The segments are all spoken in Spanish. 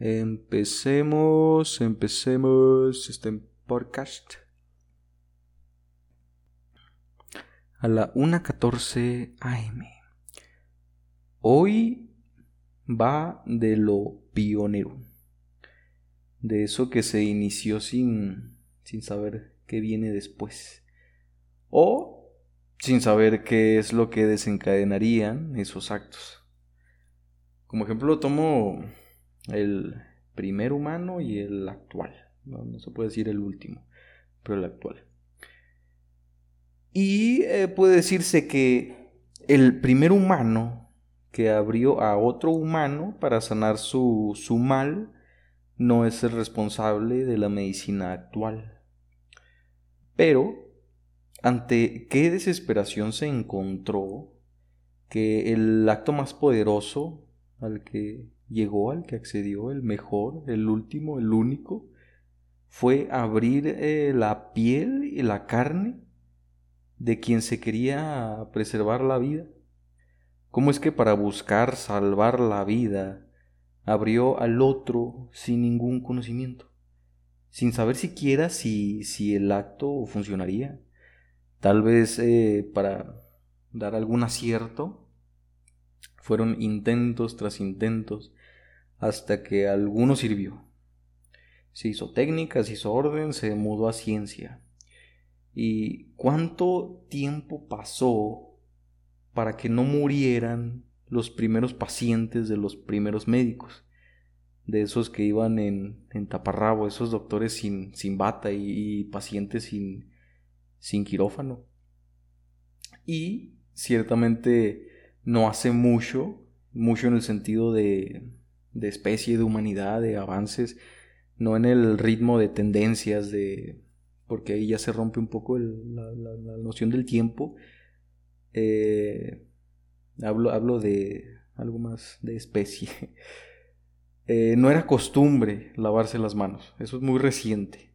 Empecemos, empecemos este podcast. A la 1.14 am. Hoy va de lo pionero. De eso que se inició sin, sin saber qué viene después. O sin saber qué es lo que desencadenarían esos actos. Como ejemplo tomo el primer humano y el actual. No, se puede decir el último, pero el actual. Y eh, puede decirse que el primer humano que abrió a otro humano para sanar su, su mal no es el responsable de la medicina actual. Pero, ante qué desesperación se encontró que el acto más poderoso al que llegó al que accedió, el mejor, el último, el único, fue abrir eh, la piel y la carne de quien se quería preservar la vida. ¿Cómo es que para buscar salvar la vida abrió al otro sin ningún conocimiento? Sin saber siquiera si, si el acto funcionaría. Tal vez eh, para dar algún acierto. Fueron intentos tras intentos hasta que alguno sirvió. Se hizo técnica, se hizo orden, se mudó a ciencia. ¿Y cuánto tiempo pasó para que no murieran los primeros pacientes de los primeros médicos? De esos que iban en, en taparrabo, esos doctores sin, sin bata y, pacientes sin, sin quirófano. Y ciertamente no hace mucho, mucho en el sentido de, de especie, de humanidad, de avances, no en el ritmo de tendencias, de porque ahí ya se rompe un poco la, noción del tiempo. Eh, hablo, hablo de algo más de especie. Eh, no era costumbre lavarse las manos, eso es muy reciente.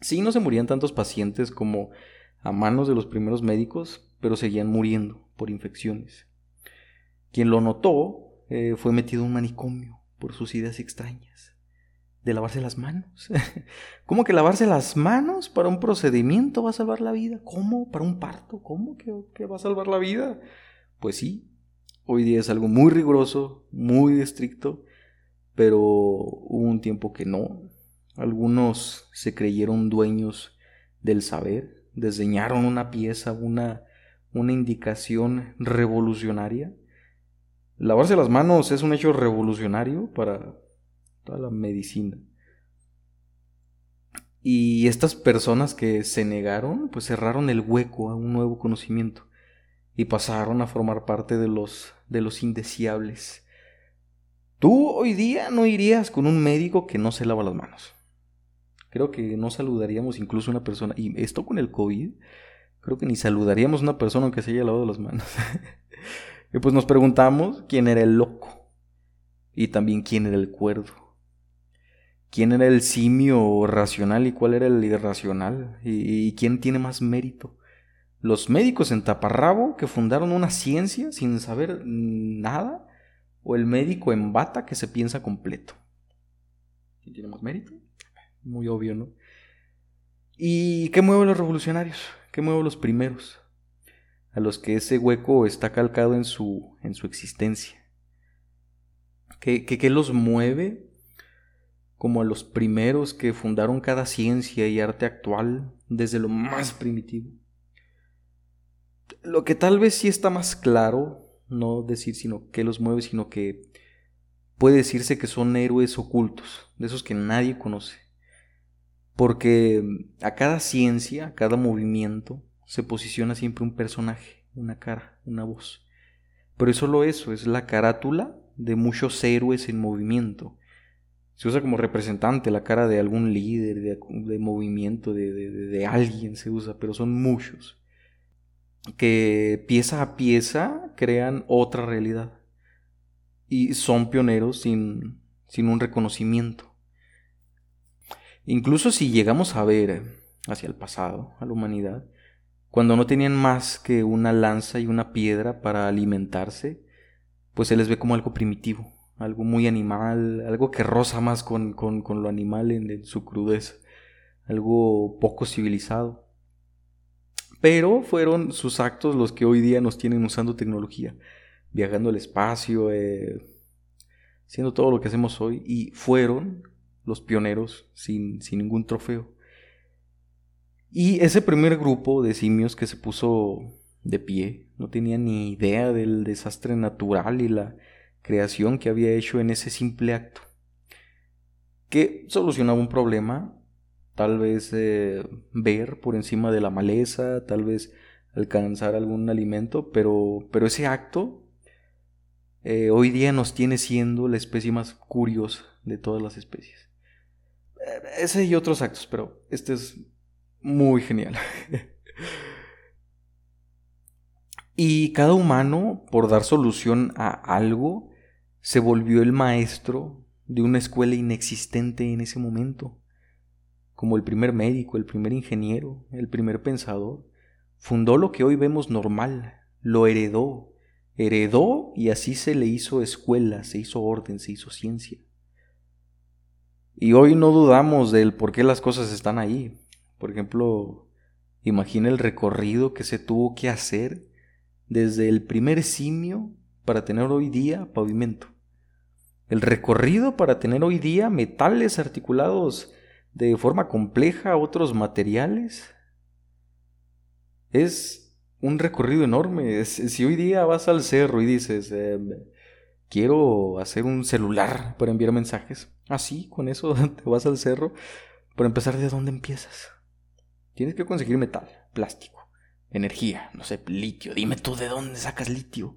Sí, no se morían tantos pacientes como a manos de los primeros médicos, pero seguían muriendo por infecciones. Quien lo notó eh, fue metido en un manicomio por sus ideas extrañas de lavarse las manos. ¿Cómo que lavarse las manos para un procedimiento va a salvar la vida? ¿Cómo? ¿Para un parto? ¿Cómo que, va a salvar la vida? Pues sí, hoy día es algo muy riguroso, muy estricto, pero hubo un tiempo que no. Algunos se creyeron dueños del saber, desdeñaron una pieza, una, una indicación revolucionaria Lavarse las manos es un hecho revolucionario para toda la medicina. Y estas personas que se negaron, pues cerraron el hueco a un nuevo conocimiento y pasaron a formar parte de los de los indeseables. Tú hoy día no irías con un médico que no se lava las manos. Creo que no saludaríamos incluso a una persona, y esto con el COVID, creo que ni saludaríamos a una persona que se haya lavado las manos. Y pues nos preguntamos quién era el loco y también quién era el cuerdo. ¿Quién era el simio racional y cuál era el irracional? ¿Y, quién tiene más mérito? ¿Los médicos en taparrabo que fundaron una ciencia sin saber nada? ¿O el médico en bata que se piensa completo? ¿Quién tiene más mérito? Muy obvio, ¿no? ¿Y qué mueve los revolucionarios? ¿Qué mueve los primeros? A los que ese hueco está calcado en su, en su existencia. ¿Qué, qué, los mueve como a los primeros que fundaron cada ciencia y arte actual desde lo más primitivo? Lo que tal vez sí está más claro, no decir sino que los mueve, sino que puede decirse que son héroes ocultos, de esos que nadie conoce. Porque a cada ciencia, a cada movimiento, se posiciona siempre un personaje, una cara, una voz. Pero es solo eso, es la carátula de muchos héroes en movimiento. Se usa como representante la cara de algún líder, de, movimiento, de, de, alguien se usa, pero son muchos. Que pieza a pieza crean otra realidad. Y son pioneros sin, sin un reconocimiento. Incluso si llegamos a ver hacia el pasado, a la humanidad, cuando no tenían más que una lanza y una piedra para alimentarse, pues se les ve como algo primitivo, algo muy animal, algo que roza más con, lo animal en, su crudeza, algo poco civilizado. Pero fueron sus actos los que hoy día nos tienen usando tecnología, viajando al espacio, eh, haciendo todo lo que hacemos hoy, y fueron los pioneros sin, sin ningún trofeo. Y ese primer grupo de simios que se puso de pie no tenía ni idea del desastre natural y la creación que había hecho en ese simple acto. Que solucionaba un problema, tal vez eh, ver por encima de la maleza, tal vez alcanzar algún alimento, pero, pero ese acto eh, hoy día nos tiene siendo la especie más curiosa de todas las especies. Eh, ese y otros actos, pero este es muy genial. y cada humano, por dar solución a algo, se volvió el maestro de una escuela inexistente en ese momento, como el primer médico, el primer ingeniero, el primer pensador. Fundó lo que hoy vemos normal, lo heredó, heredó y así se le hizo escuela, se hizo orden, se hizo ciencia. Y hoy no dudamos del por qué las cosas están ahí. Por ejemplo, imagina el recorrido que se tuvo que hacer desde el primer simio para tener hoy día pavimento. El recorrido para tener hoy día metales articulados de forma compleja a otros materiales es un recorrido enorme. Si hoy día vas al cerro y dices, em, quiero hacer un celular para enviar mensajes, así, con eso te vas al cerro, para empezar, ¿de dónde empiezas? Tienes que conseguir metal, plástico, energía, no sé, litio. Dime tú de dónde sacas litio.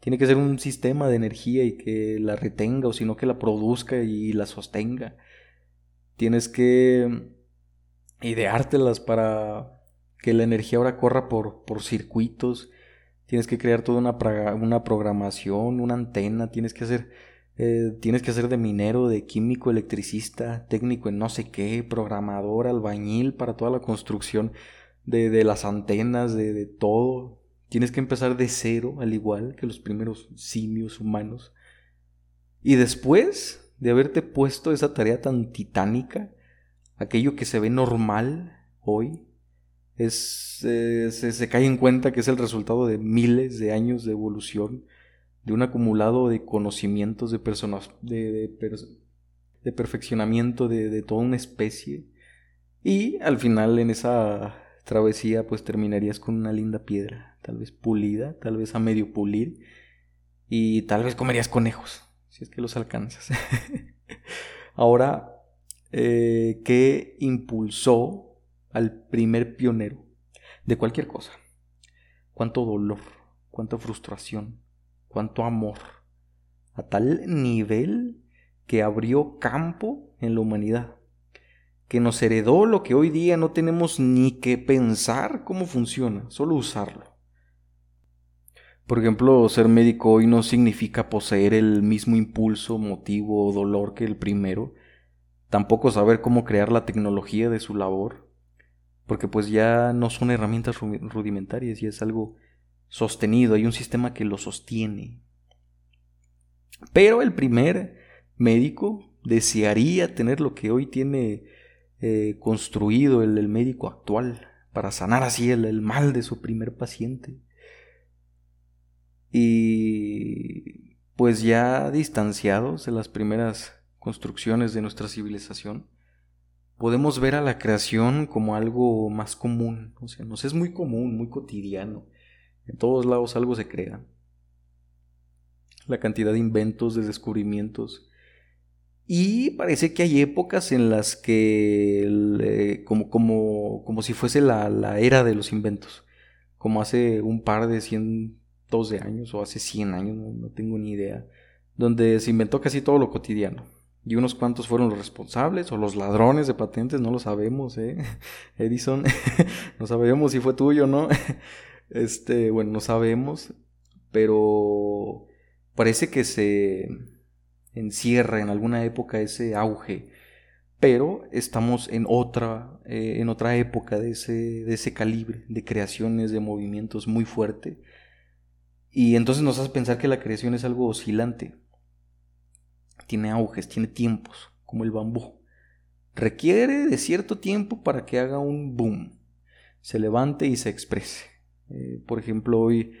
Tiene que ser un sistema de energía y que la retenga o sino que la produzca y la sostenga. Tienes que ideártelas para que la energía ahora corra por, por circuitos. Tienes que crear toda una, una programación, una antena. Tienes que hacer eh, tienes que hacer de minero, de químico, electricista, técnico en no sé qué, programador, albañil para toda la construcción de, de las antenas, de, de todo. Tienes que empezar de cero, al igual que los primeros simios humanos. Y después de haberte puesto esa tarea tan titánica, aquello que se ve normal hoy, es, se, cae en cuenta que es el resultado de miles de años de evolución, de un acumulado de conocimientos de personas, de, de perfeccionamiento de, de toda una especie. Y al final en esa travesía pues terminarías con una linda piedra tal vez pulida, tal vez a medio pulir, y tal vez comerías conejos, si es que los alcanzas. Ahora, eh, ¿qué impulsó al primer pionero de cualquier cosa? ¿Cuánto dolor, cuánta frustración, cuánto amor? A tal nivel que abrió campo en la humanidad que nos heredó lo que hoy día no tenemos ni que pensar cómo funciona, solo usarlo. Por ejemplo, ser médico hoy no significa poseer el mismo impulso, motivo o dolor que el primero. Tampoco saber cómo crear la tecnología de su labor. Porque pues ya no son herramientas rudimentarias, y es algo sostenido, hay un sistema que lo sostiene. Pero el primer médico desearía tener lo que hoy tiene eh, construido el, médico actual para sanar así el mal de su primer paciente. Y pues ya distanciados de las primeras construcciones de nuestra civilización, podemos ver a la creación como algo más común, o sea, nos es muy común, muy cotidiano. En todos lados algo se crea. La cantidad de inventos, de descubrimientos. Y parece que hay épocas en las que, como, como, como si fuese la, la, era de los inventos, como hace un par de cien de años o hace 100 años, no, tengo ni idea, donde se inventó casi todo lo cotidiano. Y unos cuantos fueron los responsables o los ladrones de patentes, no lo sabemos, ¿eh? Edison, no sabemos si fue tuyo o no. Este, bueno, no sabemos, pero parece que se encierra en alguna época ese auge, pero estamos en otra, eh, en otra época de ese, de ese calibre, de creaciones, de movimientos muy fuerte y entonces nos hace pensar que la creación es algo oscilante. tiene auges, tiene tiempos, como el bambú. Requiere de cierto tiempo para que haga un boom, se levante y se exprese. Eh, por ejemplo, hoy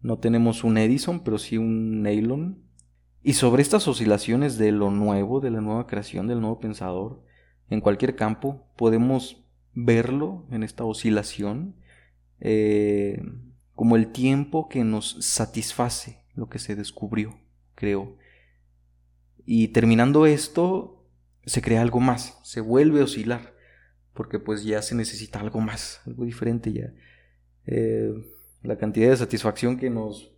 no tenemos un Edison, pero sí un Nylon. Y sobre estas oscilaciones de lo nuevo, de la nueva creación, del nuevo pensador, en cualquier campo, podemos verlo en esta oscilación eh, como el tiempo que nos satisface lo que se descubrió, creo. Y terminando esto, se crea algo más, se vuelve a oscilar, porque pues ya se necesita algo más, algo diferente ya. Eh, la cantidad de satisfacción que nos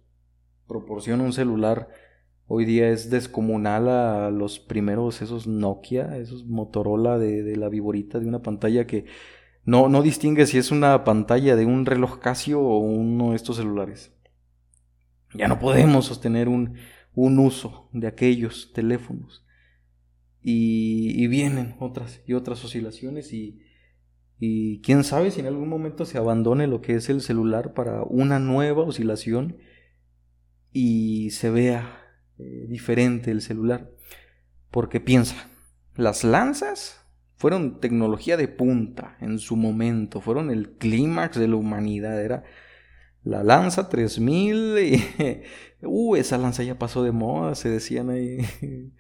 proporciona un celular hoy día es descomunal a los primeros, esos Nokia, esos Motorola de, de la viborita, de una pantalla que no, no distingue si es una pantalla de un reloj Casio o uno de estos celulares. Ya no podemos sostener un, un uso de aquellos teléfonos. Y, y, vienen otras y otras oscilaciones y, y quién sabe si en algún momento se abandone lo que es el celular para una nueva oscilación y se vea eh, diferente el celular. Porque piensa, las lanzas fueron tecnología de punta en su momento, fueron el clímax de la humanidad, era la lanza 3000 y uh, esa lanza ya pasó de moda, se decían ahí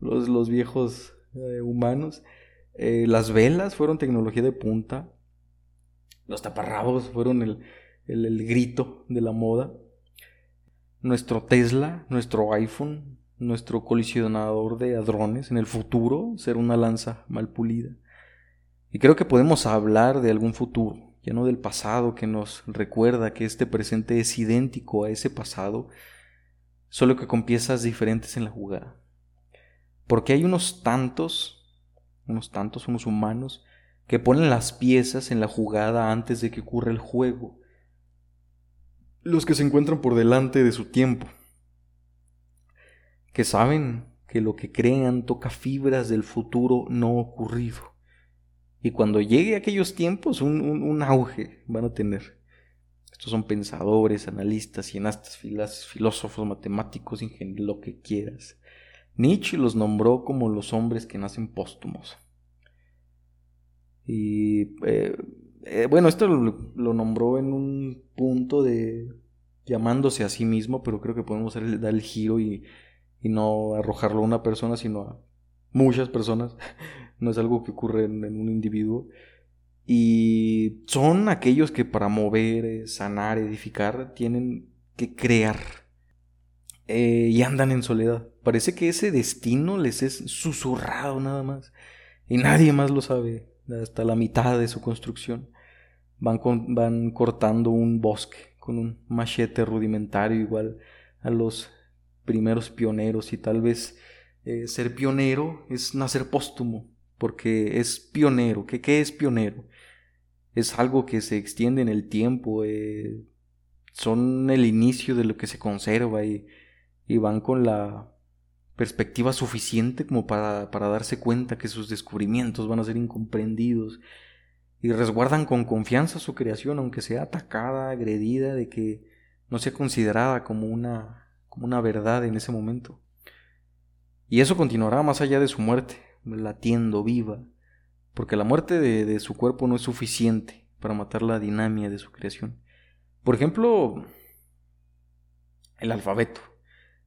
los, los viejos eh, humanos. Eh, las velas fueron tecnología de punta. Los taparrabos fueron el, el, grito de la moda. Nuestro Tesla, nuestro iPhone, nuestro colisionador de hadrones en el futuro ser una lanza mal pulida. Y creo que podemos hablar de algún futuro, ya no del pasado que nos recuerda que este presente es idéntico a ese pasado, solo que con piezas diferentes en la jugada. Porque hay unos tantos, unos tantos, unos humanos, que ponen las piezas en la jugada antes de que ocurra el juego. Los que se encuentran por delante de su tiempo que saben que lo que crean toca fibras del futuro no ocurrido. Y cuando llegue aquellos tiempos, un, auge van a tener. Estos son pensadores, analistas, cienastas, filósofos, matemáticos, ingenieros, lo que quieras. Nietzsche los nombró como los hombres que nacen póstumos. Y eh, eh, bueno, esto lo, nombró en un punto de llamándose a sí mismo, pero creo que podemos dar el giro y y no arrojarlo a una persona, sino a muchas personas. no es algo que ocurre en, un individuo. Y son aquellos que para mover, eh, sanar, edificar, tienen que crear. Eh, y andan en soledad. Parece que ese destino les es susurrado nada más. Y nadie más lo sabe hasta la mitad de su construcción. Van, van cortando un bosque con un machete rudimentario igual a los primeros pioneros y tal vez eh, ser pionero es nacer póstumo, porque es pionero. ¿Qué, ¿Qué, es pionero? Es algo que se extiende en el tiempo, eh, son el inicio de lo que se conserva y, y van con la perspectiva suficiente como para, para darse cuenta que sus descubrimientos van a ser incomprendidos y resguardan con confianza su creación, aunque sea atacada, agredida, de que no sea considerada como una como una verdad en ese momento. Y eso continuará más allá de su muerte, latiendo viva, porque la muerte de, su cuerpo no es suficiente para matar la dinámica de su creación. Por ejemplo, el alfabeto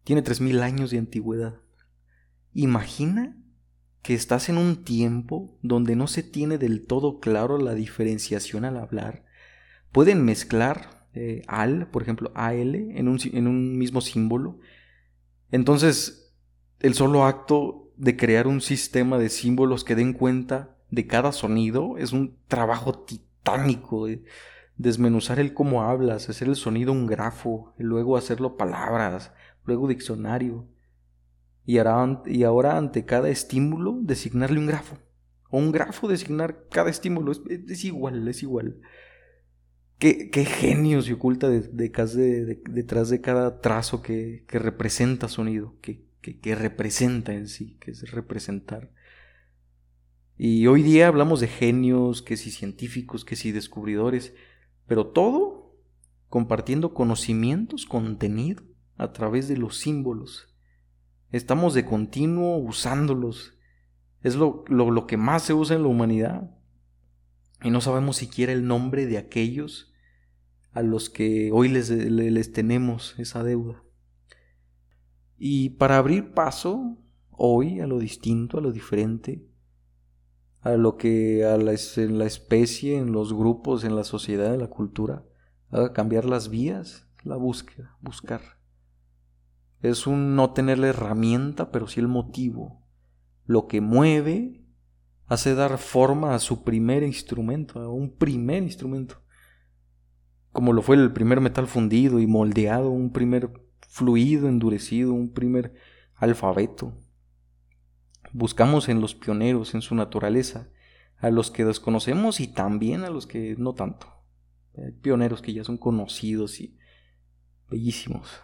tiene 3.000 años de antigüedad. Imagina que estás en un tiempo donde no se tiene del todo claro la diferenciación al hablar. Pueden mezclar eh, al, por ejemplo, AL, en un, mismo símbolo. Entonces, el solo acto de crear un sistema de símbolos que den cuenta de cada sonido es un trabajo titánico. De desmenuzar el cómo hablas, hacer el sonido un grafo, y luego hacerlo palabras, luego diccionario. Y ahora, ante cada estímulo designarle un grafo. O un grafo designar cada estímulo. es igual, es igual. Qué, genio se oculta detrás de, cada trazo que, representa sonido, que, que, representa en sí, que es representar. Y hoy día hablamos de genios, que si científicos, que si descubridores, pero todo compartiendo conocimientos, contenido a través de los símbolos. Estamos de continuo usándolos. Es lo, lo, que más se usa en la humanidad. Y no sabemos siquiera el nombre de aquellos a los que hoy les, les tenemos esa deuda. Y para abrir paso hoy a lo distinto, a lo diferente, a lo que a la, en la especie, en los grupos, en la sociedad, en la cultura, haga cambiar las vías, la búsqueda, buscar. Es un no tener la herramienta, pero sí el motivo. Lo que mueve hace dar forma a su primer instrumento, a un primer instrumento. Como lo fue el primer metal fundido y moldeado, un primer fluido endurecido, un primer alfabeto. Buscamos en los pioneros, en su naturaleza, a los que desconocemos y también a los que no tanto. Hay pioneros que ya son conocidos y bellísimos.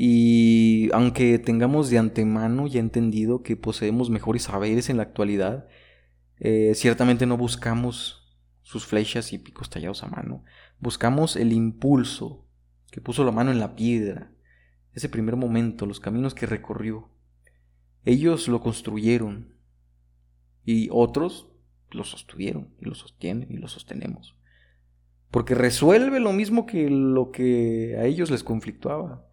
Y aunque tengamos de antemano ya entendido que poseemos mejores saberes en la actualidad, eh, ciertamente no buscamos sus flechas y picos tallados a mano. Buscamos el impulso que puso la mano en la piedra, ese primer momento, los caminos que recorrió, ellos lo construyeron y otros lo sostuvieron y lo sostienen y lo sostenemos. Porque resuelve lo mismo que lo que a ellos les conflictuaba.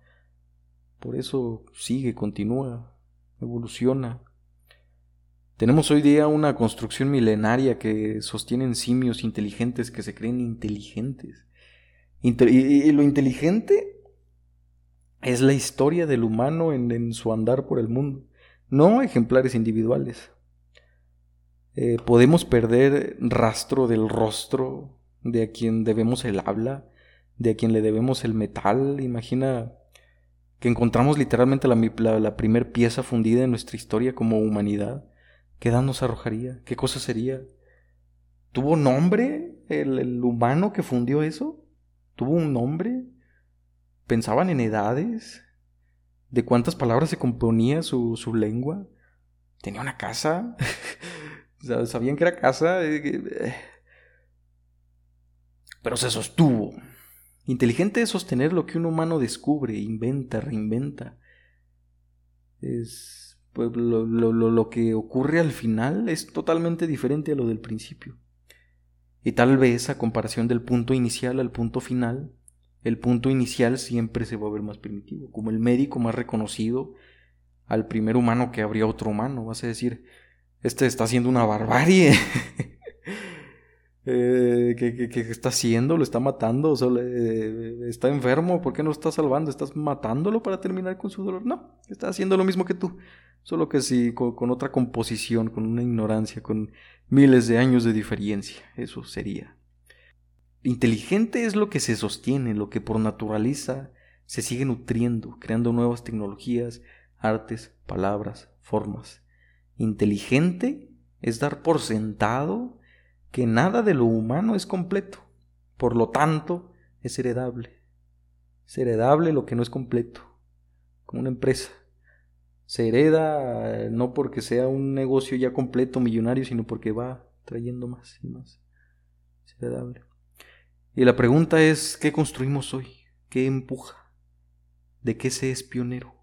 Por eso sigue, continúa, evoluciona. Tenemos hoy día una construcción milenaria que sostienen simios inteligentes que se creen inteligentes. y, lo inteligente es la historia del humano en su andar por el mundo no ejemplares individuales. Eh, podemos perder rastro del rostro de a quien debemos el habla, de a quien le debemos el metal. Imagina que encontramos literalmente la, la, primer pieza fundida en nuestra historia como humanidad. ¿Qué edad nos arrojaría? ¿Qué cosa sería? ¿Tuvo nombre el, el humano que fundió eso? ¿Tuvo un nombre? ¿Pensaban en edades? de cuántas palabras se componía su, su lengua. Tenía una casa. Sabían que era casa. Eh, pero se sostuvo. Inteligente es sostener lo que un humano descubre, inventa, reinventa. Es pues, lo, lo, lo, que ocurre al final es totalmente diferente a lo del principio. Y tal vez a comparación del punto inicial al punto final, el punto inicial siempre se va a ver más primitivo, como el médico más reconocido al primer humano que habría otro humano. Vas a decir, este está haciendo una barbarie. eh, ¿qué, está haciendo? ¿Lo está matando? ¿O ¿Está enfermo? ¿Por qué no lo está salvando? ¿Estás matándolo para terminar con su dolor? No, está haciendo lo mismo que tú. Solo que sí, con otra composición, con una ignorancia, con miles de años de diferencia. Eso sería. Inteligente es lo que se sostiene, lo que por naturaleza se sigue nutriendo, creando nuevas tecnologías, artes, palabras, formas. Inteligente es dar por sentado que nada de lo humano es completo, por lo tanto es heredable. Es heredable lo que no es completo, como una empresa. Se hereda eh, no porque sea un negocio ya completo, millonario, sino porque va trayendo más y más. Es heredable. Y la pregunta es, ¿qué construimos hoy? ¿Qué empuja? ¿De qué se es pionero?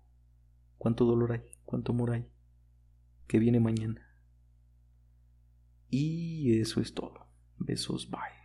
¿Cuánto dolor hay? ¿Cuánto amor hay? ¿Qué viene mañana? Y eso es todo. Besos, bye.